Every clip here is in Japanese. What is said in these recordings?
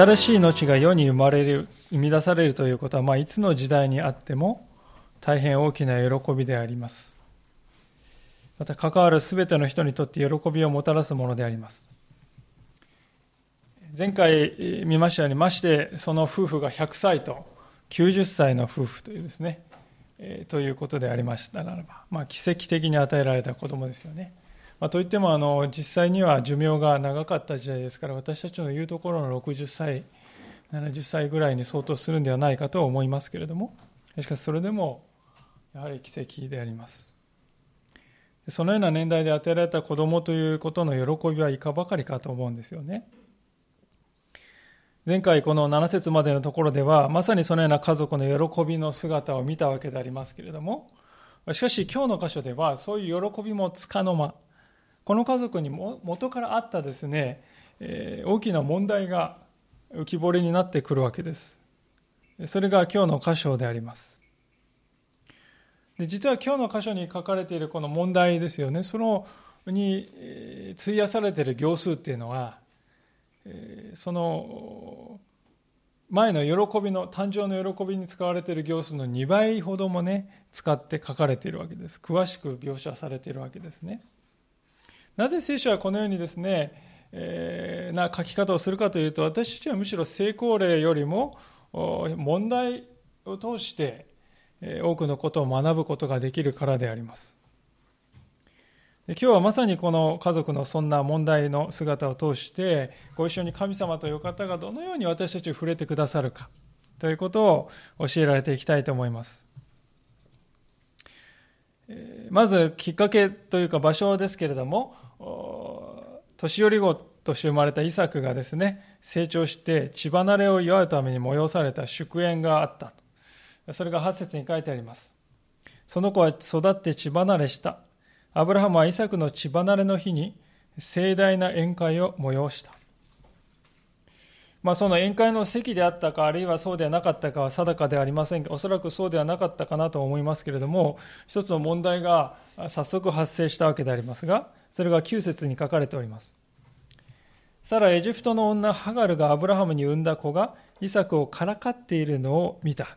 新しい命が世に生まれる生み出されるということは、まあ、いつの時代にあっても大変大きな喜びであります。また関わるすべての人にとって喜びをもたらすものであります。前回見ましたようにましてその夫婦が100歳と90歳の夫婦というですね、えー、ということでありましたならば、まあ、奇跡的に与えられた子供ですよね。まあ、といってもあの実際には寿命が長かった時代ですから私たちの言うところの60歳70歳ぐらいに相当するんではないかとは思いますけれどもしかしそれでもやはり奇跡であります。そのような年代で与えられた子供ということの喜びはいかばかりかと思うんですよね。前回この7節までのところではまさにそのような家族の喜びの姿を見たわけでありますけれどもしかし今日の箇所ではそういう喜びもつかの間この家族にも元からあったですね、えー、大きな問題が浮き彫りになってくるわけです。それが今日の箇所であります。で実は今日の箇所に書かれているこの問題ですよね、そのに費やされている行数っていうのは、その前の喜びの誕生の喜びに使われている行数の2倍ほどもね使って書かれているわけです詳しく描写されているわけですねなぜ聖書はこのようにですね、えー、な書き方をするかというと、私たちはむしろ成功例よりも問題を通して多くのことを学ぶことができるからであります。今日はまさにこの家族のそんな問題の姿を通してご一緒に神様という方がどのように私たちを触れてくださるかということを教えられていきたいと思います。まずきっかけというか場所ですけれども年寄り子として生まれたイサクがですね成長して血離れを祝うために催された祝宴があった。それが8節に書いてあります。その子は育って血離れした。アブラハムはイサクの血離れの日に盛大な宴会を催した。まあ、その宴会の席であったか、あるいはそうではなかったかは定かではありませんが、おそらくそうではなかったかなと思いますけれども、一つの問題が早速発生したわけでありますが、それが9節に書かれております。さらエジプトの女ハガルがアブラハムに産んだ子がイサクをからかっているのを見た。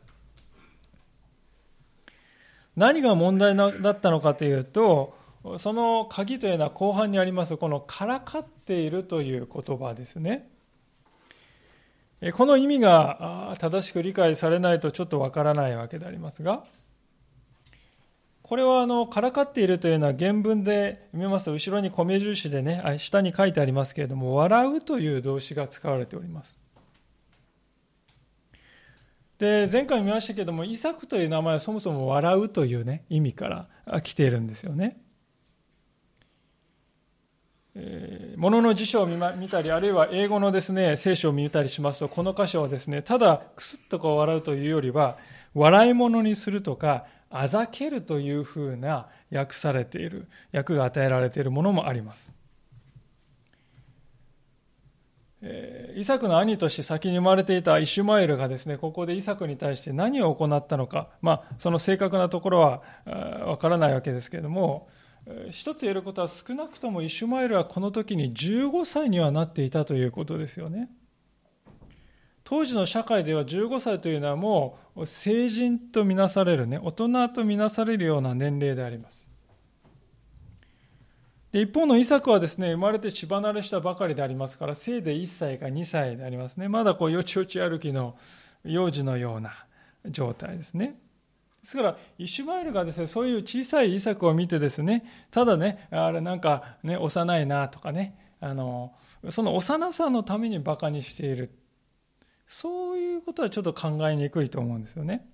何が問題だったのかというと、その鍵というのは後半にあります、このからかっているという言葉ですね。この意味が正しく理解されないとちょっとわからないわけでありますが、これはあのからかっているというのは原文で見ますと後ろに米印でね下に書いてありますけれども笑うという動詞が使われております。で前回見ましたけれどもイサクという名前はそもそも笑うというね意味から来ているんですよね。えー、ものの辞書を見たり、あるいは英語のですね、聖書を見たりしますと、この箇所はですね、ただクスッとこう笑うというよりは、笑い物にするとか、あざけるというふうな訳されている、訳が与えられているものもあります。え、イサクの兄として先に生まれていたイシュマエルがですね、ここでイサクに対して何を行ったのか、まあ、その正確なところはわからないわけですけれども、一つ言えることは少なくともイシュマエルはこの時に15歳にはなっていたということですよね。当時の社会では15歳というのはもう成人とみなされるね、大人とみなされるような年齢であります。で一方のイサクはですね、生まれて血離れしたばかりでありますから、せいぜい1歳か2歳でありますね。まだこうよちよち歩きの幼児のような状態ですね。ですから、イシュマエルがですね、そういう小さいイサクを見てですね、ただね、あれなんかね、幼いなとかね、あの、その幼さのために馬鹿にしている。そういうことはちょっと考えにくいと思うんですよね。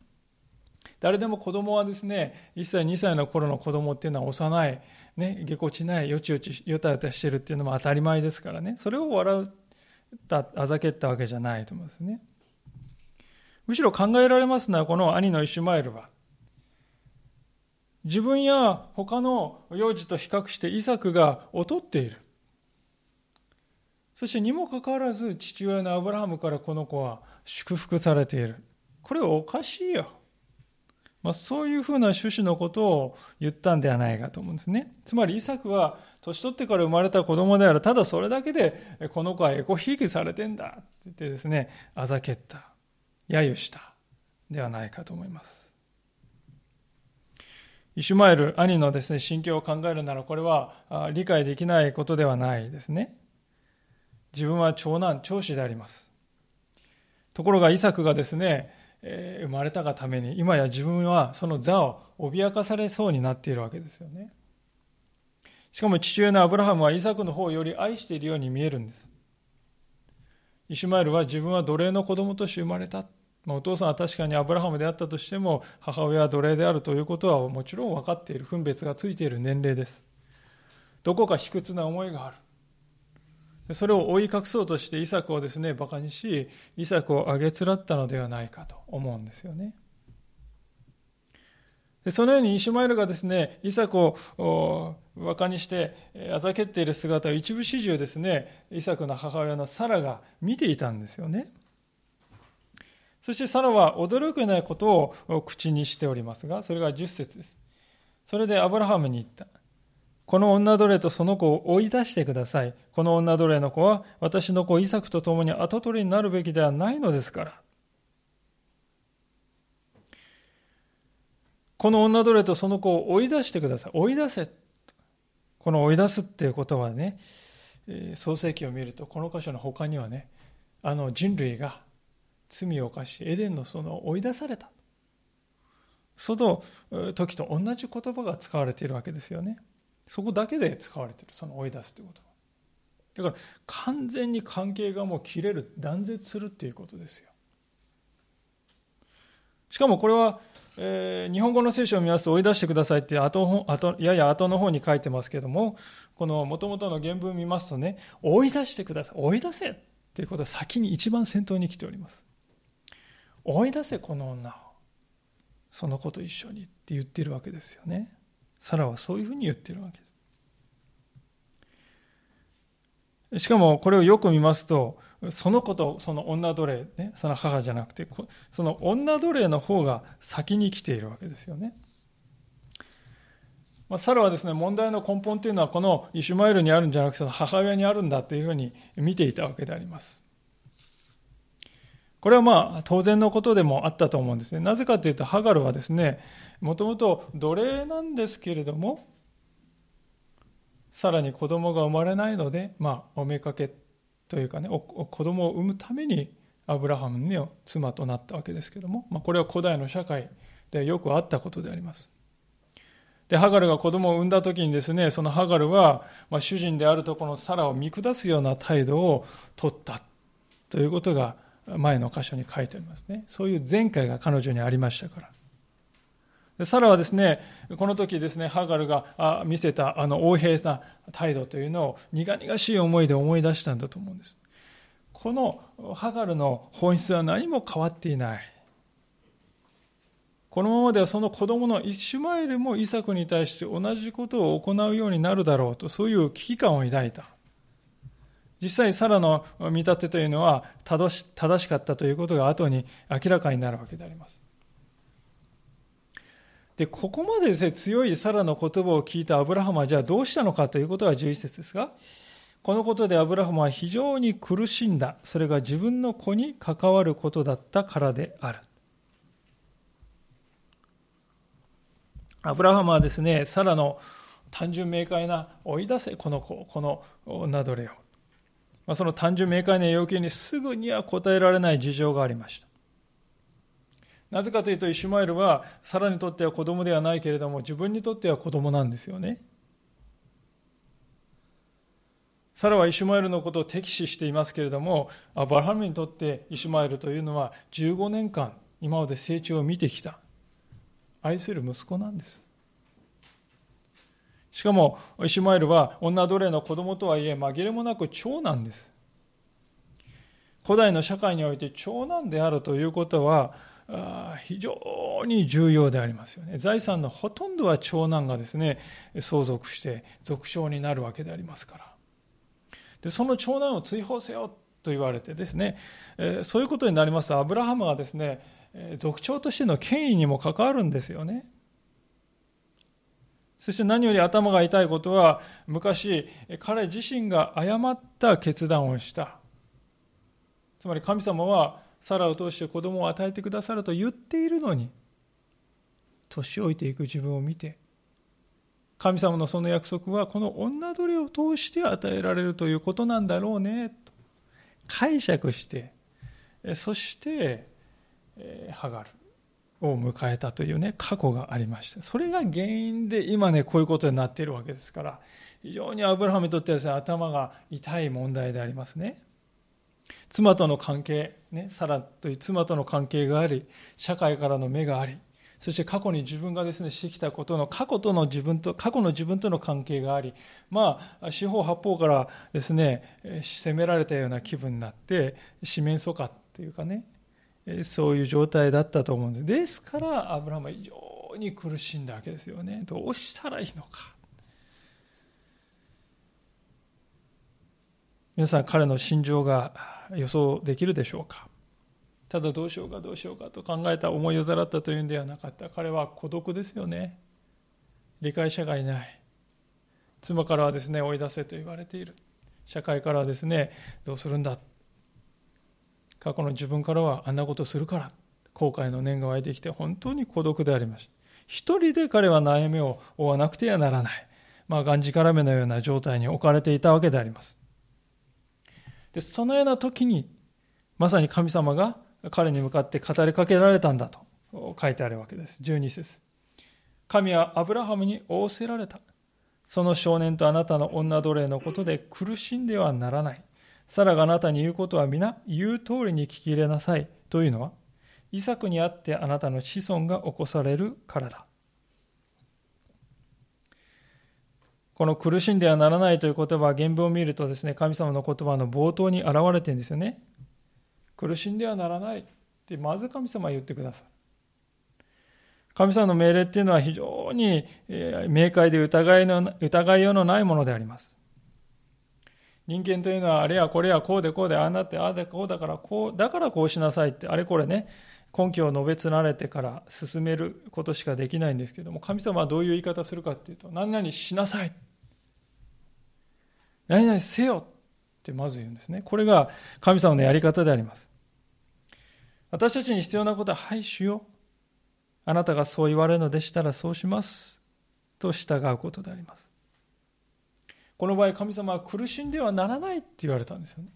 誰でも子供はですね、1歳、2歳の頃の子供っていうのは幼い、ね、ぎこちない、よちよち、よたよたしてるっていうのも当たり前ですからね、それを笑った、あざけったわけじゃないと思うんですね。むしろ考えられますのは、この兄のイシュマエルは、自分や他の幼児と比較してイサクが劣っている。そしてにもかかわらず父親のアブラハムからこの子は祝福されている。これはおかしいよ。まあ、そういうふうな趣旨のことを言ったんではないかと思うんですね。つまりイサクは年取ってから生まれた子供である。ただそれだけでこの子はエコひいきされてんだって言ってですね、あざけった、揶揄したではないかと思います。イシュマエル、兄のですね、心境を考えるならこれは理解できないことではないですね。自分は長男、長子であります。ところがイサクがですね、えー、生まれたがために今や自分はその座を脅かされそうになっているわけですよね。しかも父親のアブラハムはイサクの方をより愛しているように見えるんです。イシュマエルは自分は奴隷の子供として生まれた、まあ、お父さんは確かにアブラハムであったとしても母親は奴隷であるということはもちろん分かっている。分別がついている年齢です。どこか卑屈な思いがある。それを追い隠そうとしてイサクをですね、馬鹿にし、イサクをあげつらったのではないかと思うんですよね。でそのようにイシュマエルがですね、イサクを馬鹿にしてあざけっている姿を一部始終ですね、イサクの母親のサラが見ていたんですよね。そしてサラは驚くないことを口にしておりますが、それが10節です。それでアブラハムに言った。この女奴隷とその子を追い出してください。この女奴隷の子は私の子イサクと共に跡取りになるべきではないのですから。この女奴隷とその子を追い出してください。追い出せ。この追い出すっていうことはね、創世記を見ると、この箇所の他にはね、あの人類が罪を犯し、エデンのその追い出された。その時と同じ言葉が使われているわけですよね。そこだけで使われてるその追い出すということだから完全に関係がもう切れる断絶するっていうことですよ。しかもこれは、えー、日本語の聖書を見ますと追い出してくださいって後後やや後の方に書いてますけどもこの元々の原文を見ますとね追い出してください追い出せっていうことは先に一番先頭に来ております。追い出せこの女を。その子と一緒にって言ってるわけですよね。サラはそういうふうに言ってるわけです。しかもこれをよく見ますと、その子とその女奴隷、ね、その母じゃなくて、その女奴隷の方が先に来ているわけですよね。まあ、サラはですね、問題の根本というのはこのイシュマエルにあるんじゃなくて、母親にあるんだというふうに見ていたわけであります。これはまあ当然のことでもあったと思うんですね。なぜかというと、ハガルはですね、もともと奴隷なんですけれども、さらに子供が生まれないので、まあ、おめかけというかね、子供を産むためにアブラハムの妻となったわけですけれども、まあ、これは古代の社会でよくあったことであります。で、ハガルが子供を産んだ時にですね、そのハガルは、まあ、主人であるとこのサラを見下すような態度を取ったということが前の箇所に書いてありますね。そういう前回が彼女にありましたから。でサラはですね、この時ですね、ハガルが見せたあの横平な態度というのを苦々しい思いで思い出したんだと思うんです。このハガルの本質は何も変わっていない。このままではその子供のイシュマエルもイサクに対して同じことを行うようになるだろうと、そういう危機感を抱いた。実際サラの見立てというのは正し正しかったということが後に明らかになるわけであります。で、ここまでです、ね、強いサラの言葉を聞いたアブラハムはじゃあどうしたのかということが11節ですが、このことでアブラハムは非常に苦しんだ。それが自分の子に関わることだったからである。アブラハムはですね、サラの単純明快な追い出せ、この子、この女奴隷を。まあ、その単純明快な要求にすぐには答えられない事情がありました。なぜかというと、イシュマエルは、サラにとっては子供ではないけれども、自分にとっては子供なんですよね。サラはイシュマエルのことを敵視していますけれども、アバラハムにとってイシュマエルというのは15年間、今まで成長を見てきた、愛する息子なんです。しかも、イシュマエルは女奴隷の子供とはいえ、紛れもなく長男です。古代の社会において長男であるということは、非常に重要でありますよね。財産のほとんどは長男がですね、相続して続承になるわけでありますから。で、その長男を追放せよと言われてですね、そういうことになります、アブラハムはですね、族長としての権威にも関わるんですよね。そして何より頭が痛いことは、昔、彼自身が誤った決断をした。つまり神様は、サラを通して子供を与えてくださると言っているのに、年老いていく自分を見て、神様のその約束はこの女奴隷を通して与えられるということなんだろうね、と解釈して、そして、ハガルを迎えたというね、過去がありました。それが原因で今ね、こういうことになっているわけですから、非常にアブラハムにとってはですね、頭が痛い問題でありますね。妻との関係、ね、サラという妻との関係があり、社会からの目があり、そして過去に自分がですね、してきたことの過去との自分と、過去の自分との関係があり、まあ、四方八方からですね、責められたような気分になって、四面楚歌というかね、そういう状態だったと思うんです。ですから、アブラハムは非常に苦しんだわけですよね。どうしたらいいのか。皆さん、彼の心情が予想できるでしょうか。ただどうしようかどうしようかと考えた思いをざらったというんではなかった。彼は孤独ですよね。理解者がいない。妻からはですね、追い出せと言われている。社会からはですね、どうするんだ過去の自分からはあんなことするから後悔の念が湧いてきて本当に孤独でありました一人で彼は悩みを負わなくてはならない。まあがんじからめのような状態に置かれていたわけであります。でそのような時にまさに神様が彼に向かって語りかけられたんだと書いてあるわけです。12節。神はアブラハムに仰せられた。その少年とあなたの女奴隷のことで苦しんではならない。サラがあなたに言うことは皆言う通りに聞き入れなさいというのは、イサクにあってあなたの子孫が起こされるからだ。この苦しんではならないという言葉は原文を見るとですね、神様の言葉の冒頭に現れてるんですよね。苦しんではならないってまず神様は言ってくださる。神様の命令っていうのは非常に明快で疑いの疑いようのないものであります。人間というのはあれやこれやこうでこうでああなってああでこうだからこうだからこうしなさいってあれこれね。根拠を述べつられてから進めることしかできないんですけども神様はどういう言い方するかっていうと何々しなさい。何々せよってまず言うんですね。これが神様のやり方であります。私たちに必要なことははい主よ。あなたがそう言われるのでしたらそうします。と従うことであります。この場合神様は苦しんではならないって言われたんですよね。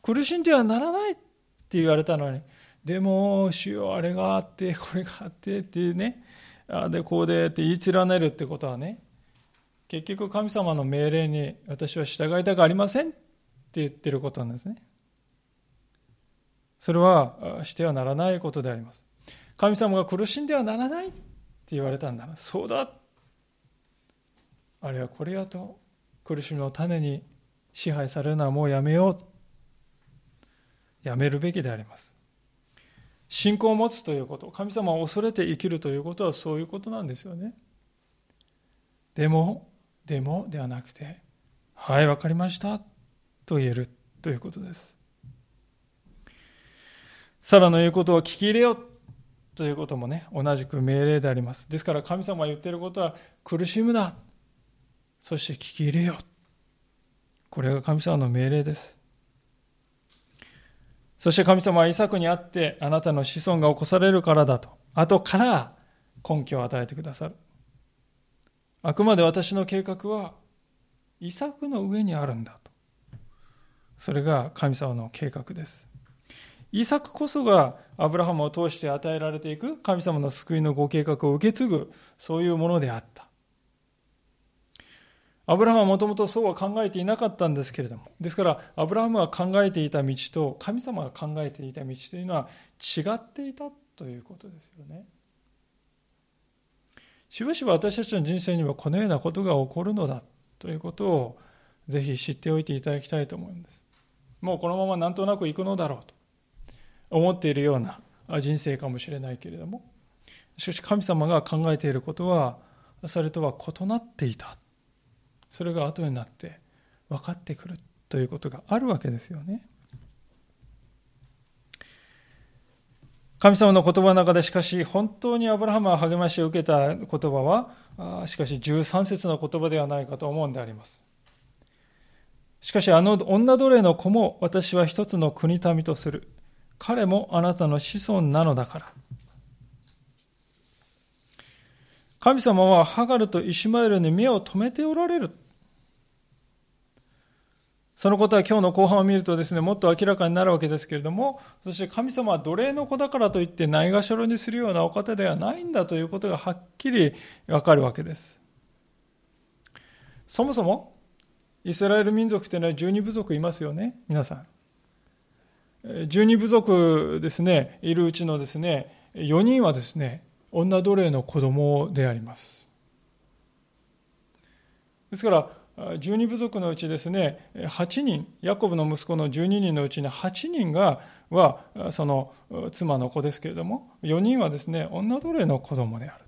苦しんではならないって言われたのに、でも、主よあれがあって、これがあってっていうね、あで、こうでって言い連ねるってことはね、結局神様の命令に私は従いたくありませんって言ってることなんですね。それはしてはならないことであります。神様が苦しんではならないって言われたんだな。そうだあるいはこれやと苦しみの種に支配されるのはもうやめよう。やめるべきであります。信仰を持つということ神様を恐れて生きるということはそういうことなんですよね。でもでもではなくてはい分かりましたと言えるということです。サラの言うことを聞き入れよということもね同じく命令であります。ですから神様が言っていることは苦しむなそして聞き入れよ。これが神様の命令です。そして神様はイサクにあってあなたの子孫が起こされるからだと、後から根拠を与えてくださる。あくまで私の計画はイサクの上にあるんだと。それが神様の計画です。イサクこそがアブラハムを通して与えられていく神様の救いのご計画を受け継ぐ、そういうものであった。アブラハムはもともとそうは考えていなかったんですけれども、ですから、アブラハムが考えていた道と、神様が考えていた道というのは違っていたということですよね。しばしば私たちの人生にはこのようなことが起こるのだということをぜひ知っておいていただきたいと思うんです。もうこのままなんとなくいくのだろうと思っているような人生かもしれないけれども、しかし神様が考えていることはそれとは異なっていた。それが後になって分かってくるということがあるわけですよね。神様の言葉の中でしかし本当にアブラハムは励ましを受けた言葉はしかし13節の言葉ではないかと思うんであります。しかしあの女奴隷の子も私は一つの国民とする。彼もあなたの子孫なのだから。神様はハガルとイシュマエルに目を留めておられる。そのことは今日の後半を見るとですね、もっと明らかになるわけですけれども、そして神様は奴隷の子だからといってないがしろにするようなお方ではないんだということがはっきりわかるわけです。そもそも、イスラエル民族というのは十二部族いますよね、皆さん。十二部族ですね、いるうちのですね、4人はですね、女奴隷の子供であります。ですから、十二部族のうちですね、8人、ヤコブの息子の12人のうちに8人が、は、その妻の子ですけれども、4人はですね、女奴隷の子供である。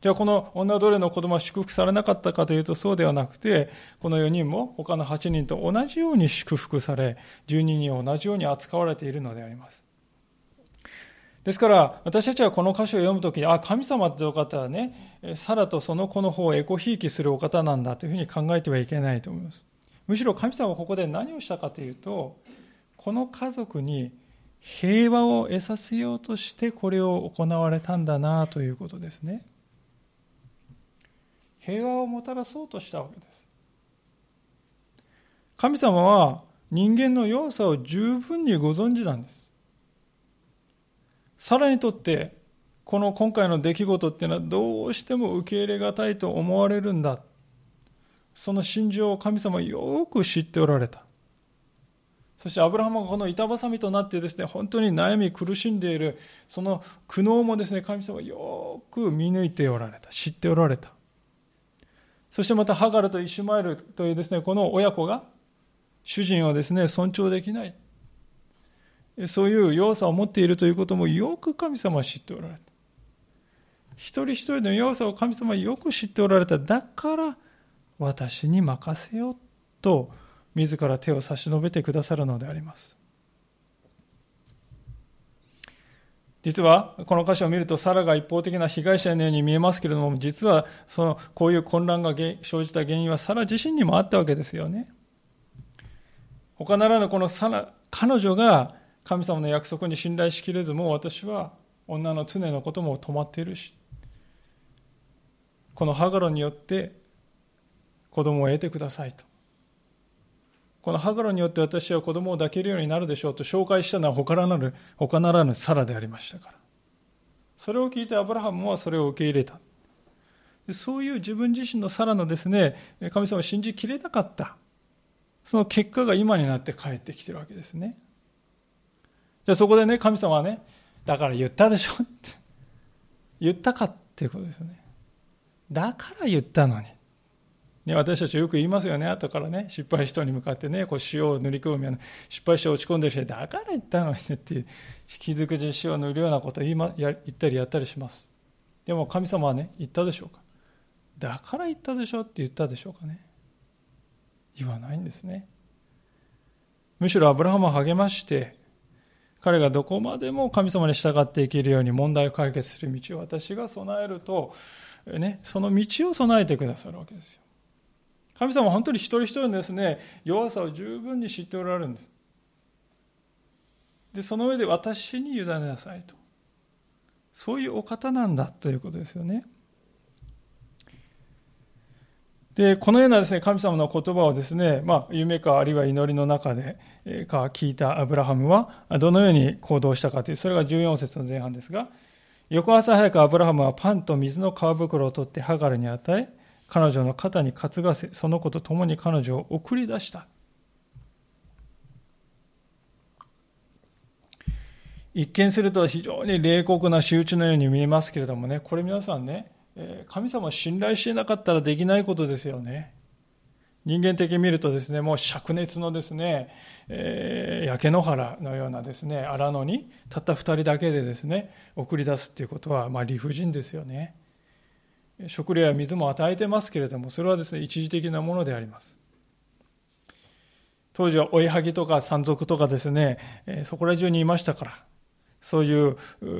じゃあこの女奴隷の子供は祝福されなかったかというとそうではなくて、この4人も他の8人と同じように祝福され、12人を同じように扱われているのであります。ですから、私たちはこの箇所を読むときに、あ、神様ってお方はね、サラとその子の方をエコひいきするお方なんだというふうに考えてはいけないと思います。むしろ神様はここで何をしたかというと、この家族に平和を得させようとしてこれを行われたんだなということですね。平和をもたらそうとしたわけです。神様は人間の弱さを十分にご存知なんです。サラにとってこの今回の出来事っていうのはどうしても受け入れがたいと思われるんだ。その心情を神様はよく知っておられた。そしてアブラハムがこの板挟みとなってですね本当に悩み苦しんでいる。その苦悩もですね神様はよく見抜いておられた。知っておられた。そしてまたハガルとイシュマエルというですねこの親子が主人をですね尊重できない。そういう弱さを持っているということもよく神様は知っておられた。一人一人の弱さを神様はよく知っておられた。だから私に任せようと自ら手を差し伸べてくださるのであります。実はこの箇所を見るとサラが一方的な被害者のように見えますけれども実はそのこういう混乱が生じた原因はサラ自身にもあったわけですよね。他ならぬこのサラ彼女が神様の約束に信頼しきれずもう私は女の常のことも止まっているしこのハガロによって子供を得てくださいと。このハガロによって私は子供を抱けるようになるでしょうと紹介したのは他ならぬ他ならぬサラでありましたから。それを聞いてアブラハムはそれを受け入れた。そういう自分自身のサラのですね神様を信じきれなかった。その結果が今になって帰ってきてるわけですね。じゃそこでね、神様はね、だから言ったでしょって。言ったかっていうことですよね。だから言ったのに。ね、私たちよく言いますよね、後からね、失敗した人に向かってね、こう塩を塗り込むような、失敗して落ち込んでる人だから言ったのにねっていう、傷口に塩を塗るようなことを言い、ま、や言ったりやったりします。でも神様はね、言ったでしょうか。だから言ったでしょって言ったでしょうかね。言わないんですね。むしろアブラハムを励まして、彼がどこまでも神様に従っていけるように問題を解決する道を私が備えると、ね、その道を備えてくださるわけですよ。神様は本当に一人一人のですね、弱さを十分に知っておられるんです。で、その上で私に委ねなさいと。そういうお方なんだということですよね。で、このようなですね、神様の言葉をですね、まあ、夢かあるいは祈りの中で、か聞いたアブラハムは、どのように行動したかという、それが14節の前半ですが、翌朝早くアブラハムはパンと水の皮袋を取ってハガルに与え、彼女の肩に担がせ、その子と共に彼女を送り出した。一見すると非常に冷酷な仕打ちのように見えますけれどもね、これ皆さんね、神様を信頼していなかったらできないことですよね。人間的に見るとですね、もう灼熱のですね、えー、焼け野原のようなですね、荒野にたった二人だけでですね、送り出すっていうことは、まあ理不尽ですよね。食料や水も与えてますけれども、それはですね、一時的なものであります。当時は追いはぎとか山賊とかですね、そこら中にいましたから、そういう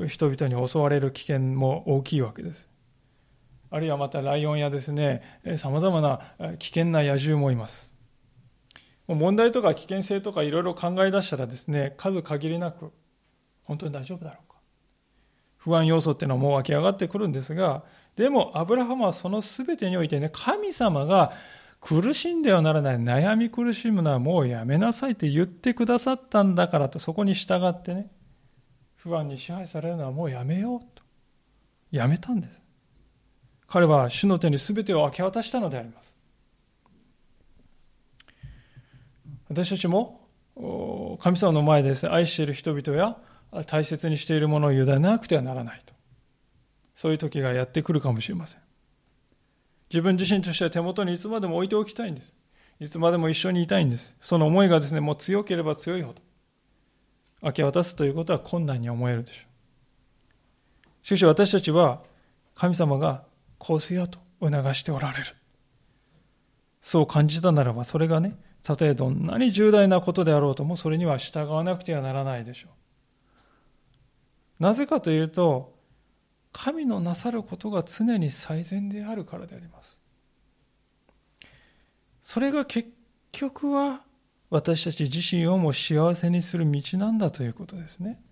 人々に襲われる危険も大きいわけです。あるいはまたライオンやですね、さまざまな危険な野獣もいます。問題とか危険性とかいろいろ考え出したらですね、数限りなく、本当に大丈夫だろうか。不安要素っていうのはもう湧き上がってくるんですが、でもアブラハムはその全てにおいてね、神様が苦しんではならない、悩み苦しむのはもうやめなさいって言ってくださったんだからと、そこに従ってね、不安に支配されるのはもうやめようと。やめたんです。彼は主の手に全てを明け渡したのであります。私たちも神様の前でで、ね、愛している人々や大切にしているものを委ねなくてはならないと。そういう時がやってくるかもしれません。自分自身としては手元にいつまでも置いておきたいんです。いつまでも一緒にいたいんです。その思いがですね、もう強ければ強いほど、明け渡すということは困難に思えるでしょう。しかし私たちは、神様がこうせよと促しておられる。そう感じたならば、それがね、たとえどんなに重大なことであろうとも、それには従わなくてはならないでしょう。なぜかというと、神のなさることが常に最善であるからであります。それが結局は私たち自身をも幸せにする道なんだということですね。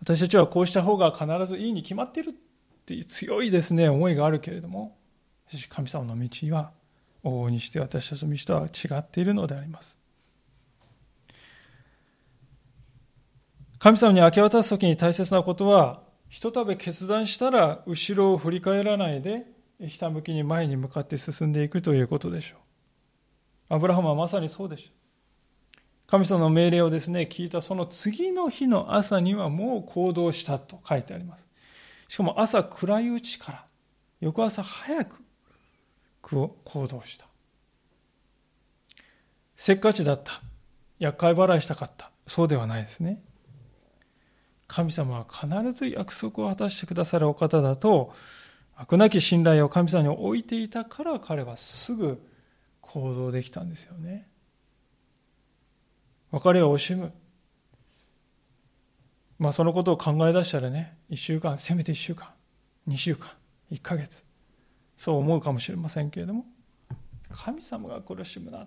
私たちはこうした方が必ずいいに決まっているていう強いですね、思いがあるけれども、神様の道は往々にして私たちの道とは違っているのであります。神様に明け渡す時に大切なことは、ひとたび決断したら後ろを振り返らないでひたむきに前に向かって進んでいくということでしょう。アブラハムはまさにそうでしょう。神様の命令をですね、聞いたその次の日の朝にはもう行動したと書いてあります。しかも朝暗いうちから、翌朝早く行動した。せっかちだった。厄介払いしたかった。そうではないですね。神様は必ず約束を果たしてくださるお方だと、悪なき信頼を神様に置いていたから彼はすぐ行動できたんですよね。別れを惜しむ。まあそのことを考え出したらね、1週間、せめて1週間、2週間、1ヶ月、そう思うかもしれませんけれども、神様が苦しむな、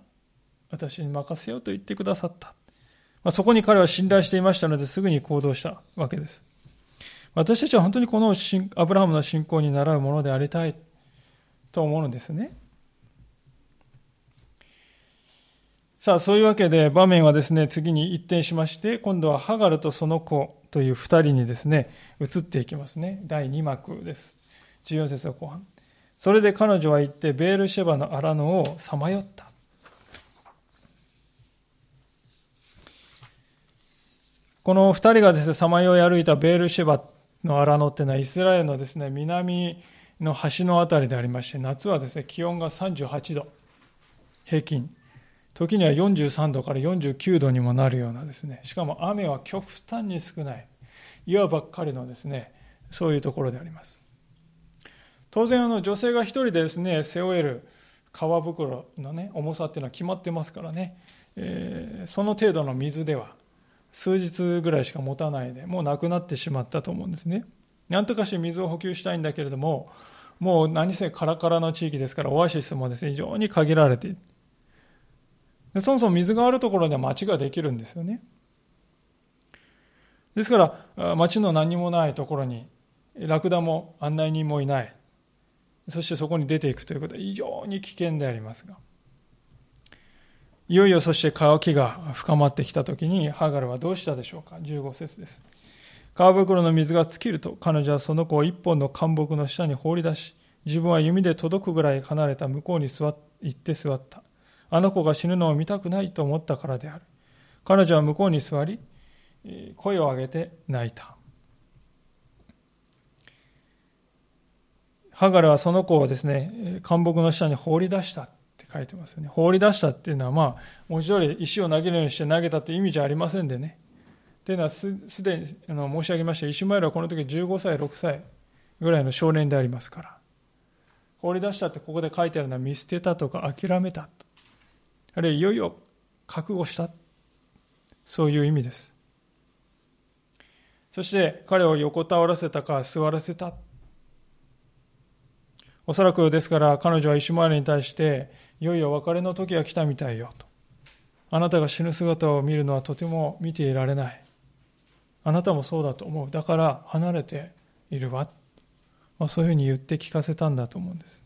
私に任せようと言ってくださった。まあ、そこに彼は信頼していましたのですぐに行動したわけです。私たちは本当にこのアブラハムの信仰に習うものでありたいと思うのですね。さあ、そういうわけで場面はですね、次に一転しまして、今度はハガルとその子という二人にですね、移っていきますね。第2幕です。14節の後半。それで彼女は行って、ベールシェバの荒野をさまよった。この二人がですね、さまよい歩いたベールシェバの荒野っていうのはイスラエルのですね、南の端のあたりでありまして、夏はですね、気温が38度、平均。時には43度から49度にもなるようなですね、しかも雨は極端に少ない、岩ばっかりのですね、そういうところであります。当然、あの女性が一人でですね、背負える革袋のね、重さっていうのは決まってますからね、えー、その程度の水では数日ぐらいしか持たないで、もうなくなってしまったと思うんですね。なんとかして水を補給したいんだけれども、もう何せカラカラの地域ですから、オアシスもですね、非常に限られている。そもそも水があるところには町ができるんですよね。ですから、町の何もないところに、ラクダも案内人もいない。そしてそこに出ていくということは非常に危険でありますが。いよいよそして乾きが深まってきた時にハーガルはどうしたでしょうか？15節です川袋の水が尽きると彼女はその子を一本の干木の下に放り出し自分は弓で届くぐらい離れた向こうに座行って座ったあの子が死ぬのを見たくないと思ったからである彼女は向こうに座り声を上げて泣いたハガルはその子をですね干木の下に放り出したって書いてますね。放り出したっていうのは、まあ、文字通り石を投げるようにして投げたという意味じゃありませんでね。というのはす、でにあの申し上げました、イシュマエルはこの時15歳、6歳ぐらいの少年でありますから。放り出したってここで書いてあるのは見捨てたとか諦めたと。あるいはいよいよ覚悟した。そういう意味です。そして彼を横たわらせたか座らせた。おそらくですから彼女はイシュマエルに対して、いよいよ別れの時が来たみたいよと。あなたが死ぬ姿を見るのはとても見ていられない。あなたもそうだと思う。だから離れているわ。まあ、そういうふうに言って聞かせたんだと思うんです。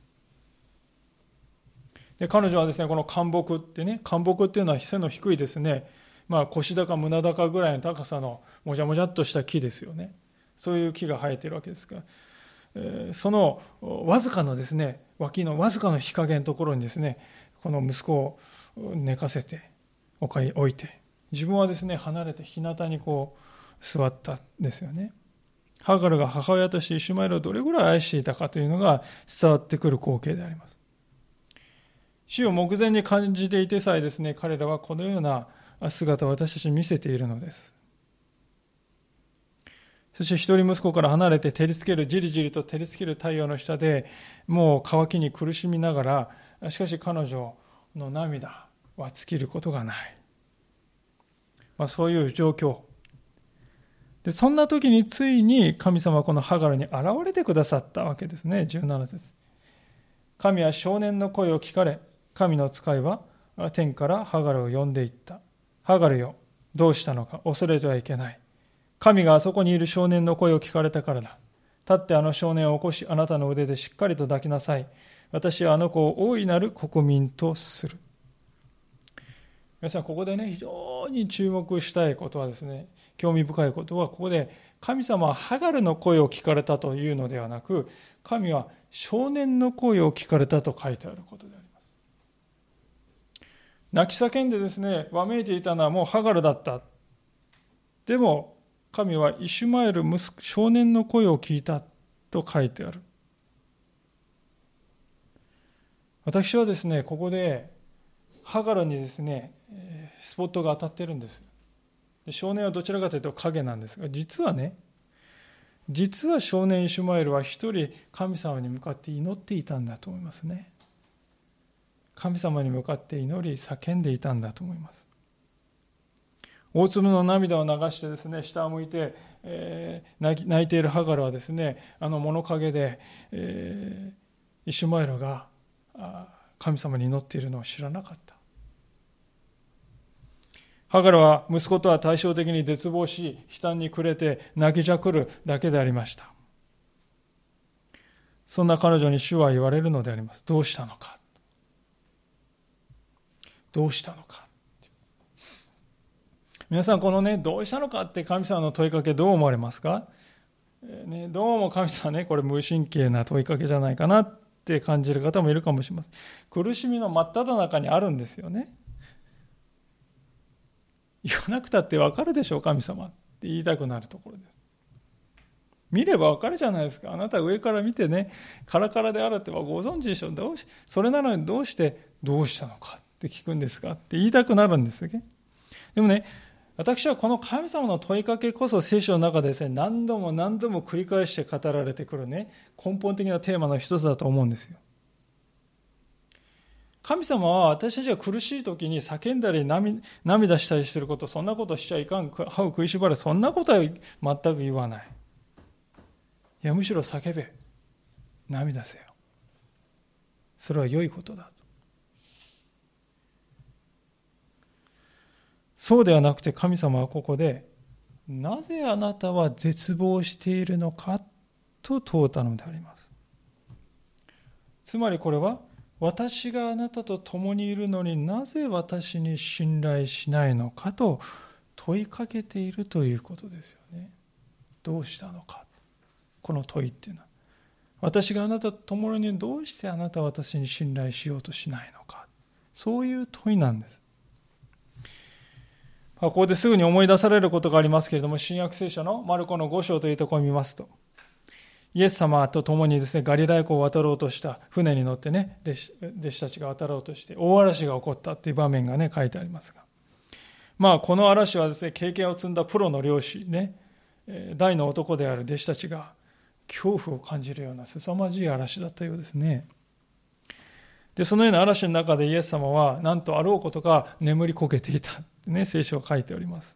で彼女はですね、この干木ってね、干木っていうのは背の低いですね、まあ、腰高、胸高ぐらいの高さのもじゃもじゃっとした木ですよね。そういう木が生えてるわけですから、えー、そのわずかのですね、脇のわずかの日陰のところにですね、この息子を寝かせて置いて、自分はですね、離れて日向にこう座ったんですよね。ハガルが母親としてイシュマエルをどれぐらい愛していたかというのが伝わってくる光景であります。死を目前に感じていてさえですね、彼らはこのような姿を私たちに見せているのです。そして一人息子から離れて照りつける、じりじりと照りつける太陽の下でもう乾きに苦しみながら、しかし彼女の涙は尽きることがない。まあ、そういう状況。で、そんな時についに神様はこのハガルに現れてくださったわけですね。17節神は少年の声を聞かれ、神の使いは天からハガルを呼んでいった。ハガルよ、どうしたのか恐れてはいけない。神があそこにいる少年の声を聞かれたからだ。立ってあの少年を起こし、あなたの腕でしっかりと抱きなさい。私はあの子を大いなる国民とする。皆さん、ここでね、非常に注目したいことはですね、興味深いことは、ここで神様はハガルの声を聞かれたというのではなく、神は少年の声を聞かれたと書いてあることであります。泣き叫んでですね、わめいていたのはもうハガルだった。でも、神はイシュマエル息少年の声を聞いたと書いてある。私はですね、ここでハガルにですね、スポットが当たってるんです少年はどちらかというと影なんですが実はね実は少年イシュマエルは一人神様に向かって祈っていたんだと思いますね神様に向かって祈り叫んでいたんだと思います大粒の涙を流してですね下を向いて、えー、泣いているハガルはですねあの物陰で、えー、イシュマエルが神様に祈っているのを知らなかったハガルは息子とは対照的に絶望し、悲嘆に暮れて泣きじゃくるだけでありました。そんな彼女に主は言われるのであります。どうしたのか。どうしたのか。皆さん、このね、どうしたのかって神様の問いかけどう思われますか、えー、ね、どうも神様ね、これ無神経な問いかけじゃないかなって感じる方もいるかもしれません。苦しみの真っ只中にあるんですよね。言わなくたってわかるでしょう、神様って言いたくなるところです。見ればわかるじゃないですか。あなた上から見てね、カラカラであるってはご存知でしょ。どうし、それなのにどうして、どうしたのかって聞くんですか？って言いたくなるんですね。でもね、私はこの神様の問いかけこそ聖書の中でですね、何度も何度も繰り返して語られてくるね、根本的なテーマの一つだと思うんですよ。神様は私たちが苦しい時に叫んだり涙したりすること、そんなことしちゃいかん、歯を食いしばれ、そんなことは全く言わない。いや、むしろ叫べ。涙せよ。それは良いことだそうではなくて神様はここで、なぜあなたは絶望しているのかと問うたのであります。つまりこれは、私があなたと共にいるのになぜ私に信頼しないのかと問いかけているということですよね。どうしたのか。この問いっていうのは。私があなたと共にどうしてあなたは私に信頼しようとしないのか。そういう問いなんです。ここですぐに思い出されることがありますけれども、新約聖書のマルコの5章というところを見ますと、イエス様と共にですね、ガリラヤ湖を渡ろうとした船に乗ってね、弟子たちが渡ろうとして、大嵐が起こったっていう場面がね、書いてありますが。まあ、この嵐はですね、経験を積んだプロの漁師ね、大の男である弟子たちが恐怖を感じるような凄まじい嵐だったようですね。で、そのような嵐の中でイエス様は、なんとあろうことか眠りこけていた。ね、聖書が書いております。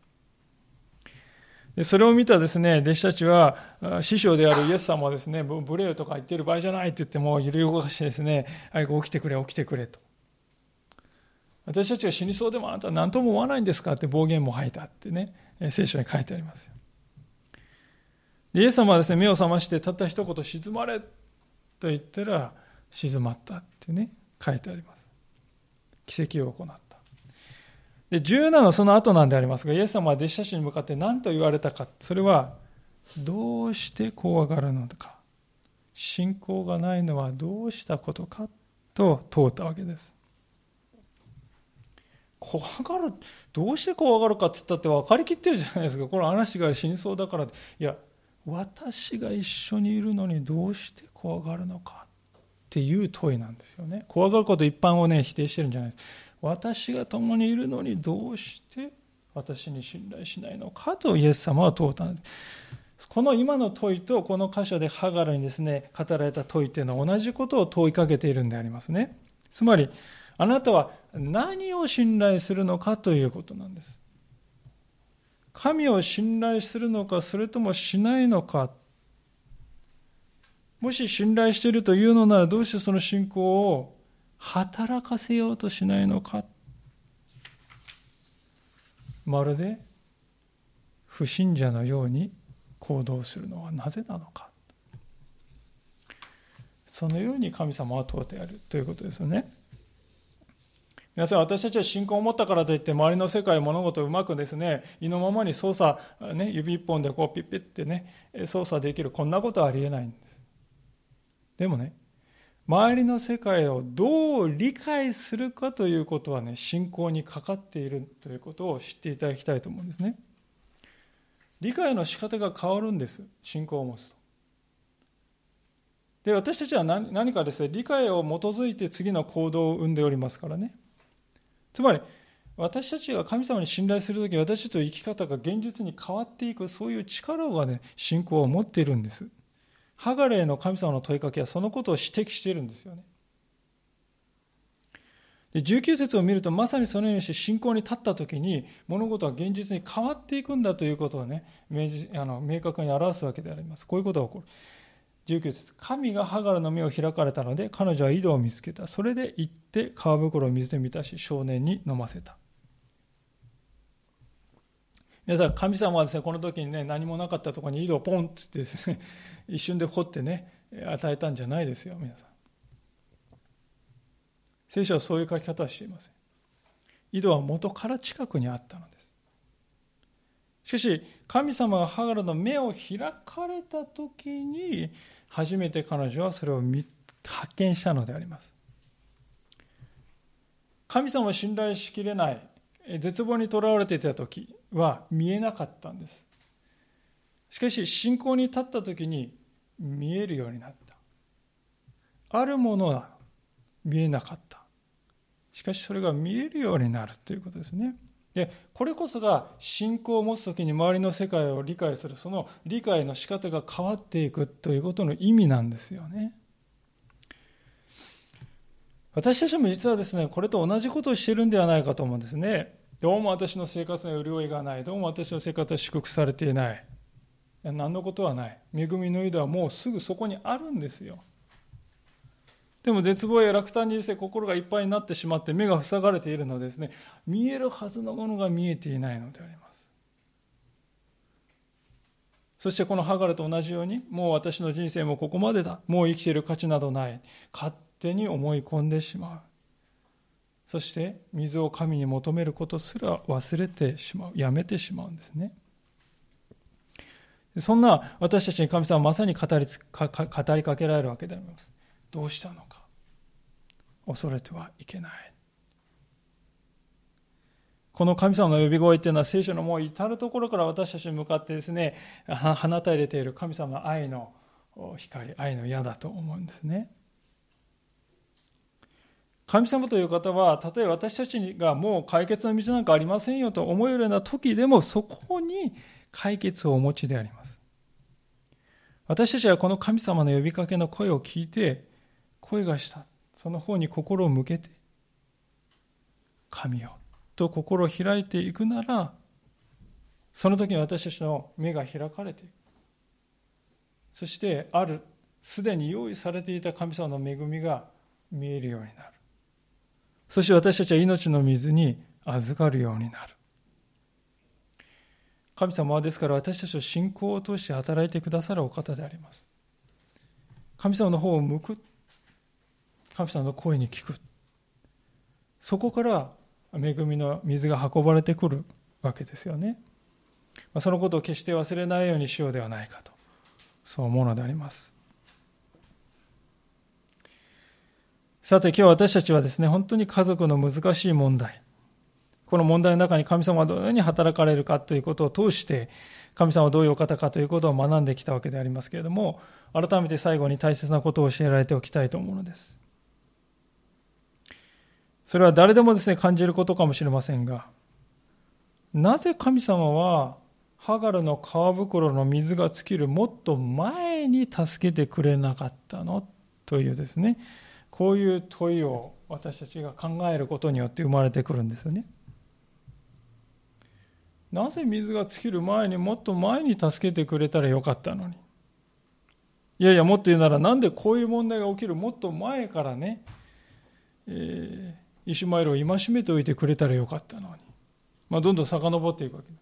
でそれを見たですね、弟子たちは、師匠であるイエス様はですね、ブレよとか言ってる場合じゃないって言っても、揺り動かしてですね、早く起きてくれ、起きてくれと。私たちが死にそうでもあなたは何とも思わないんですかって暴言も吐いたってね、聖書に書いてありますよ。イエス様はですね、目を覚ましてたった一言静まれと言ったら静まったってね、書いてあります。奇跡を行った。で、17のその後なんでありますが、イエス様は弟子たちに向かって何と言われたか。それは、どうして怖がるのか。信仰がないのはどうしたことかと問うたわけです。怖がる、どうして怖がるかって言ったって分かりきってるじゃないですか。この話が死にそうだから。いや、私が一緒にいるのにどうして怖がるのかっていう問いなんですよね。怖がること一般をね、否定してるんじゃないです。私が共にいるのにどうして私に信頼しないのかとイエス様は問うたんです。この今の問いとこの箇所でハガルにですね、語られた問いというのは同じことを問いかけているんでありますね。つまり、あなたは何を信頼するのかということなんです。神を信頼するのか、それともしないのか。もし信頼しているというのなら、どうしてその信仰を働かせようとしないのか。まるで不信者のように行動するのはなぜなのか。そのように神様は問うてやるということですよね。皆さん私たちは信仰を持ったからといって周りの世界物事をうまくですね意のままに操作、ね、指一本でこうピッピッってね操作できる。こんなことはありえないんです。でもね周りの世界をどう理解するかということはね、信仰にかかっているということを知っていただきたいと思うんですね。理解の仕方が変わるんです。信仰を持つと。で、私たちは何何かですね、理解を基づいて次の行動を生んでおりますからね。つまり、私たちが神様に信頼するとき、私たちの生き方が現実に変わっていく、そういう力がね、信仰を持っているんです。ハガレーの神様の問いかけはそのことを指摘しているんですよね。で19節を見るとまさにそのようにして信仰に立った時に物事は現実に変わっていくんだということをね明示あの明確に表すわけであります。こういうことが起こる。19節神がハガラの目を開かれたので彼女は井戸を見つけた。それで行って皮袋を水で満たし少年に飲ませた。皆さん、神様はですね、この時にね、何もなかったところに井戸をポンっつってですね、一瞬で掘ってね、与えたんじゃないですよ、皆さん。聖書はそういう書き方はしていません。井戸は元から近くにあったのです。しかし、神様がハガラの目を開かれた時に、初めて彼女はそれを発見したのであります。神様を信頼しきれない、絶望にとらわれていた時は見えなかったんですしかし信仰に立った時に見えるようになった。あるものは見えなかった。しかしそれが見えるようになるということですね。でこれこそが信仰を持つ時に周りの世界を理解するその理解の仕方が変わっていくということの意味なんですよね。私たちも実はですねこれと同じことをしているんではないかと思うんですね。どうも私の生活に潤いがない。どうも私の生活は祝福されていない。何のことはない。恵みの井戸はもうすぐそこにあるんですよ。でも絶望や落胆にですね、心がいっぱいになってしまって目が塞がれているのでですね、見えるはずのものが見えていないのであります。そしてこのハガレと同じように、もう私の人生もここまでだ。もう生きている価値などない。勝手に思い込んでしまう。そして水を神に求めることすら忘れてしまうやめてしまうんですねそんな私たちに神様はまさに語りか語りかけられるわけであります。どうしたのか。恐れてはいけない。この神様の呼び声っていうのは聖書のもう至るところから私たちに向かってですね放たれている神様の愛の光愛の矢だと思うんですね。神様という方は、たとえ私たちがもう解決の道なんかありませんよと思えるような時でも、そこに解決をお持ちであります。私たちはこの神様の呼びかけの声を聞いて、声がした。その方に心を向けて、神よ、と心を開いていくなら、その時に私たちの目が開かれていく。そしてある、すでに用意されていた神様の恵みが見えるようになる。そして私たちは命の水に預かるようになる。神様はですから私たちを信仰を通して働いてくださるお方であります。神様の方を向く。神様の声に聞く。そこから恵みの水が運ばれてくるわけですよね。そのことを決して忘れないようにしようではないかと、そう思うのであります。さて今日私たちはですね、本当に家族の難しい問題、この問題の中に神様はどのように働かれるかということを通して、神様はどういうお方かということを学んできたわけでありますけれども、改めて最後に大切なことを教えられておきたいと思うのです。それは誰でもですね、感じることかもしれませんが、なぜ神様はハガルの皮袋の水が尽きるもっと前に助けてくれなかったのというですね、こういう問いを私たちが考えることによって生まれてくるんですよね。なぜ水が尽きる前にもっと前に助けてくれたらよかったのに？いやいや、もっと言うなら、なんでこういう問題が起きるもっと前からね、えーイシュマエルを戒めておいてくれたらよかったのに？まあ、どんどん遡っていくわけです。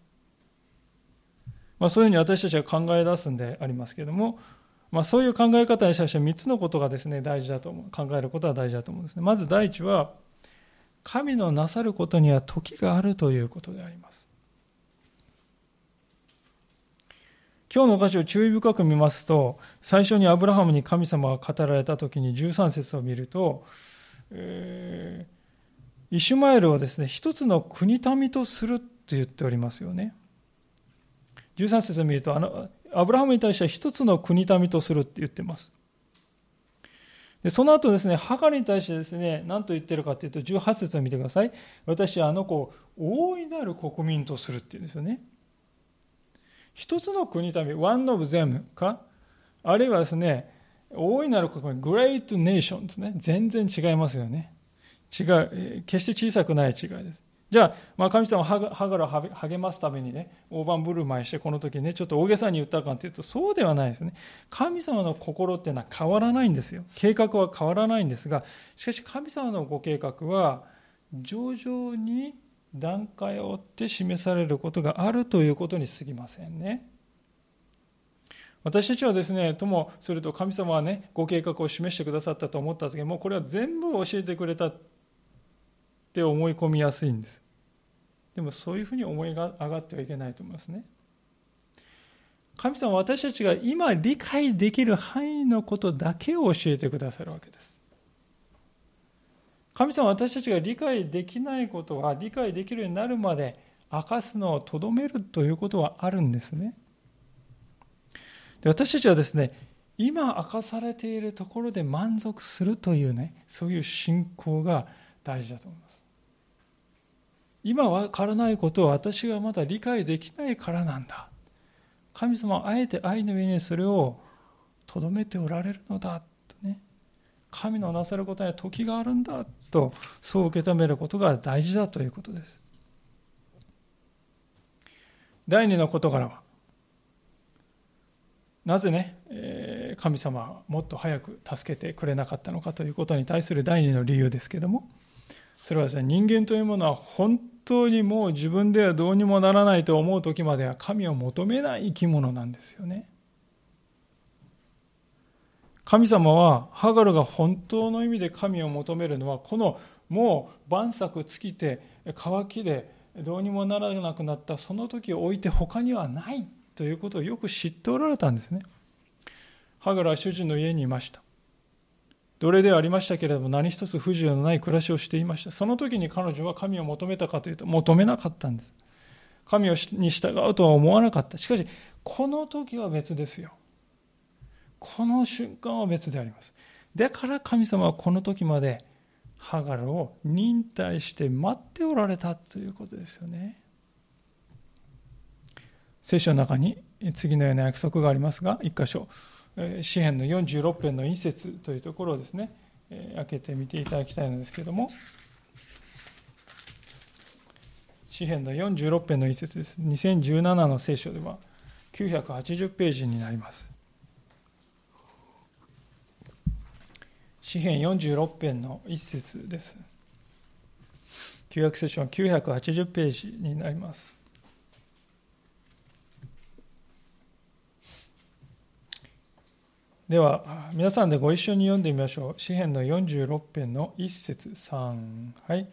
まあ、そういうふうに私たちは考え出すんでありますけれども、まあ、そういう考え方に対しては3つのことがですね、大事だと思う。考えることは大事だと思うんですね。まず第一は、神のなさることには時があるということであります。今日の箇所を注意深く見ますと、最初にアブラハムに神様が語られた時に13節を見ると、えーイシュマエルはですね、一つの国民とするって言っておりますよね。13節を見ると、あの、アブラハムに対しては一つの国民とするって言ってます。でその後ですね、ハガに対してですね、何と言ってるかというと、18節を見てください。私はあの子を大いなる国民とするっていうんですよね。一つの国民、one of them か、あるいはですね、大いなる国民、great nation ですね。全然違いますよね。違う、決して小さくない違いです。じゃあ、まあ、神様はハガルを励ますためにね、大盤振る舞いして、この時ね、ちょっと大げさに言ったかというと、そうではないですね。神様の心っていうのは変わらないんですよ。計画は変わらないんですが、しかし神様のご計画は、徐々に段階を追って示されることがあるということに過ぎませんね。私たちはですね、ともすると神様はね、ご計画を示してくださったと思った時もうこれは全部教えてくれたって思い込みやすいんです。でもそういうふうに思いが上がってはいけないと思いますね。神様は私たちが今理解できる範囲のことだけを教えてくださるわけです。神様は私たちが理解できないことは理解できるようになるまで明かすのをとどめるということはあるんですね。で私たちはですね、今明かされているところで満足するというね、そういう信仰が大事だと思います。今わからないことは私がまだ理解できないからなんだ。神様はあえて愛の上にそれをとどめておられるのだとね。神のなさることには時があるんだとそう受け止めることが大事だということです。第二の事柄はなぜね、え神様はもっと早く助けてくれなかったのかということに対する第二の理由ですけどもそれはですね人間というものは本当にもう自分ではどうにもならないと思う時までは神を求めない生き物なんですよね。神様はハガルが本当の意味で神を求めるのはこのもう晩作尽きて乾きでどうにもならなくなったその時を置いて他にはないということをよく知っておられたんですね。ハガルは主人の家にいました。奴隷ではありましたけれども何一つ不自由のない暮らしをしていましたその時に彼女は神を求めたかというと求めなかったんです神に従うとは思わなかったしかしこの時は別ですよこの瞬間は別でありますだから神様はこの時までハガルを忍耐して待っておられたということですよね聖書の中に次のような約束がありますが一箇所詩篇の46編の一節というところをですね、開けてみていただきたいのですけれども、詩篇の46編の一節です。2017の聖書では980ページになります。詩篇46編の一節です。旧約聖書の980ページになります。では、皆さんでご一緒に読んでみましょう。詩篇の46編の一節3。はい。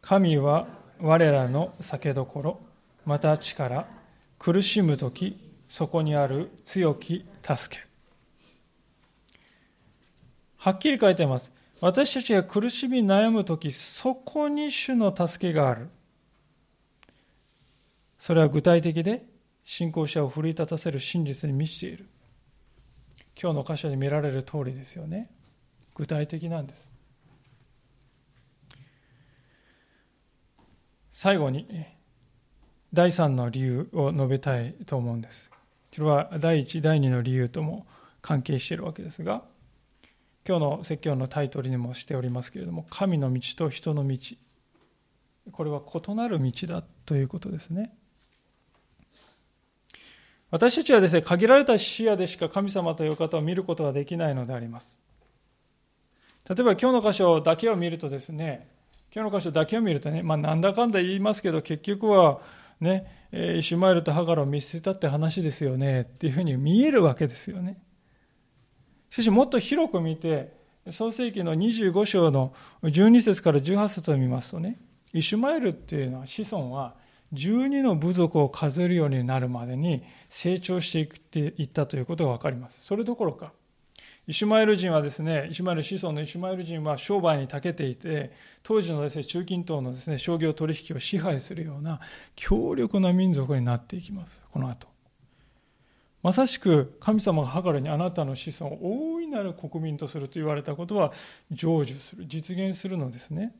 神は我らの酒どころ、また力、苦しむ時、そこにある強き助け。はっきり書いてます。私たちが苦しみ悩む時、そこに主の助けがある。それは具体的で、信仰者を奮い立たせる真実に満ちている。今日の箇所で見られる通りですよね具体的なんです最後に第3の理由を述べたいと思うんですそれは第1第2の理由とも関係しているわけですが今日の説教のタイトルにもしておりますけれども神の道と人の道これは異なる道だということですね私たちはですね、限られた視野でしか神様という方を見ることはできないのであります。例えば今日の箇所だけを見るとですね、今日の箇所だけを見るとね、まあ、なんだかんだ言いますけど、結局はね、イシュマエルとハガラを見捨てたって話ですよね、っていうふうに見えるわけですよね。しかしもっと広く見て、創世紀の25章の12節から18節を見ますとね、イシュマエルっていうのは子孫は12の部族を数えるようになるまでに成長していったということが分かります。それどころか、イシュマエル人はですね、イシュマエル子孫のイシュマエル人は商売に長けていて、当時のですね、中近東のですね、商業取引を支配するような強力な民族になっていきます。この後。まさしく神様がハガルにあなたの子孫を大いなる国民とすると言われたことは成就する、実現するのですね。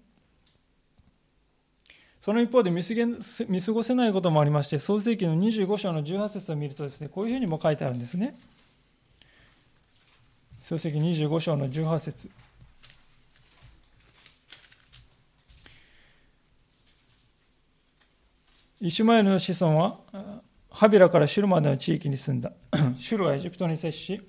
その一方で見過ごせないこともありまして、創世記の25章の18節を見るとですね、こういうふうにも書いてあるんですね。創世記25章の18節イシュマエルの子孫は、ハビラからシュルまでの地域に住んだ。シュルはエジプトに接し、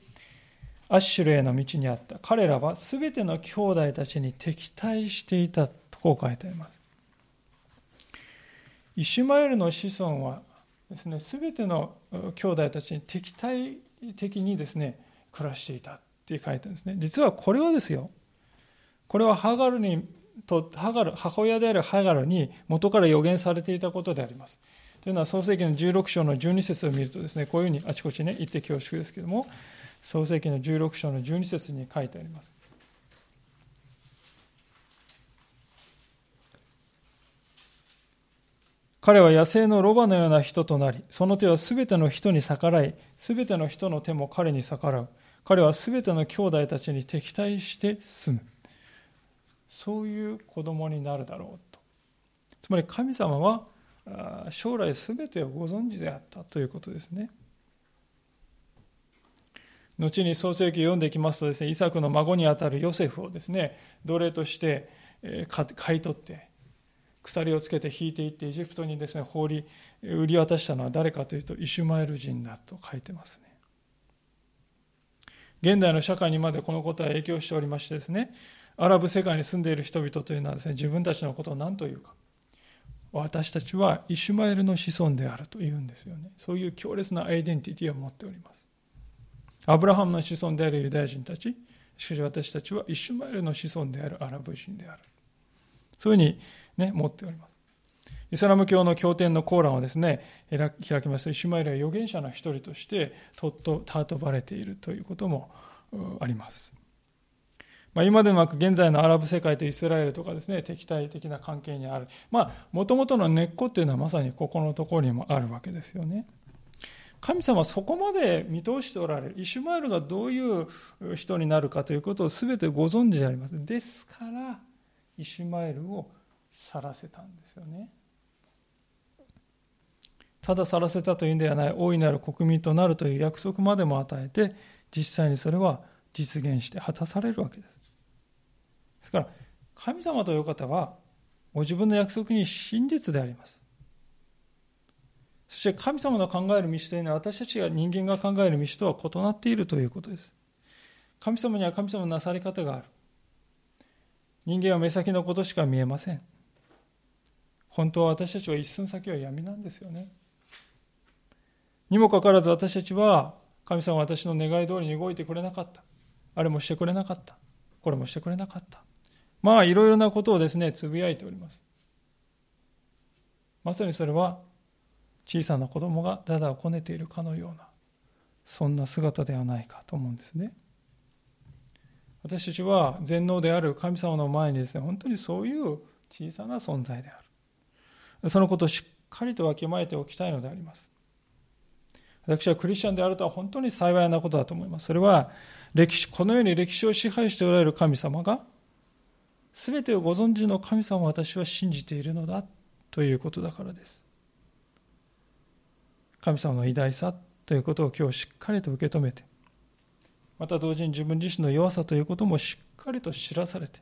アッシュルへの道にあった。彼らはすべての兄弟たちに敵対していたとこう書いてあります。イシュマエルの子孫はですね、すべての兄弟たちに敵対的にですね、暮らしていたって書いてあるんですね。実はこれはですよ、これはハガルにとハガル母親であるハガルに元から予言されていたことであります。というのは創世記の16章の12節を見るとですね、こういうふうにあちこちね、言って恐縮ですけれども、創世記の16章の12節に書いてあります。彼は野生のロバのような人となり、その手はすべての人に逆らい、すべての人の手も彼に逆らう。彼はすべての兄弟たちに敵対して住む。そういう子供になるだろうと。つまり神様は将来すべてをご存知であったということですね。後に創世記を読んでいきますとですね、イサクの孫にあたるヨセフをですね、奴隷として買い取って、鎖をつけて引いていってエジプトにですね放り売り渡したのは誰かというとイシュマエル人だと書いてますね現代の社会にまでこのことは影響しておりましてですねアラブ世界に住んでいる人々というのはですね自分たちのことを何というか私たちはイシュマエルの子孫であるというんですよねそういう強烈なアイデンティティを持っておりますアブラハムの子孫であるユダヤ人たちしかし私たちはイシュマエルの子孫であるアラブ人であるそういうふうにね、持っております。イスラム教の経典のコーランをですね、開きますと、イシュマエルは預言者の一人として尊ばれているということもあります。まあ、今でもなく現在のアラブ世界とイスラエルとかですね、敵対的な関係にある。まあ、もともとの根っこっていうのはまさにここのところにもあるわけですよね。神様はそこまで見通しておられる。イシュマエルがどういう人になるかということを全てご存知であります。ですから、イシュマエルを去らせたんですよね。ただ去らせたというんではない大いなる国民となるという約束までも与えて実際にそれは実現して果たされるわけです。ですから神様という方はご自分の約束に真実であります。そして神様の考える道というのは私たちが人間が考える道とは異なっているということです。神様には神様のなさり方がある。人間は目先のことしか見えません。本当は私たちは一寸先は闇なんですよね。にもかかわらず私たちは神様は私の願い通りに動いてくれなかった。あれもしてくれなかった。これもしてくれなかった。まあいろいろなことをですね、つぶやいております。まさにそれは小さな子供がだだをこねているかのような、そんな姿ではないかと思うんですね。私たちは全能である神様の前にですね、本当にそういう小さな存在である。そのことをしっかりとわきまえておきたいのであります。私はクリスチャンであるとは本当に幸いなことだと思います。それは歴史、このように歴史を支配しておられる神様が、全てをご存知の神様を私は信じているのだということだからです。神様の偉大さということを今日しっかりと受け止めて、また同時に自分自身の弱さということもしっかりと知らされて、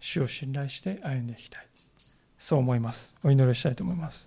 主を信頼して歩んでいきたい。そう思います。お祈りしたいと思います。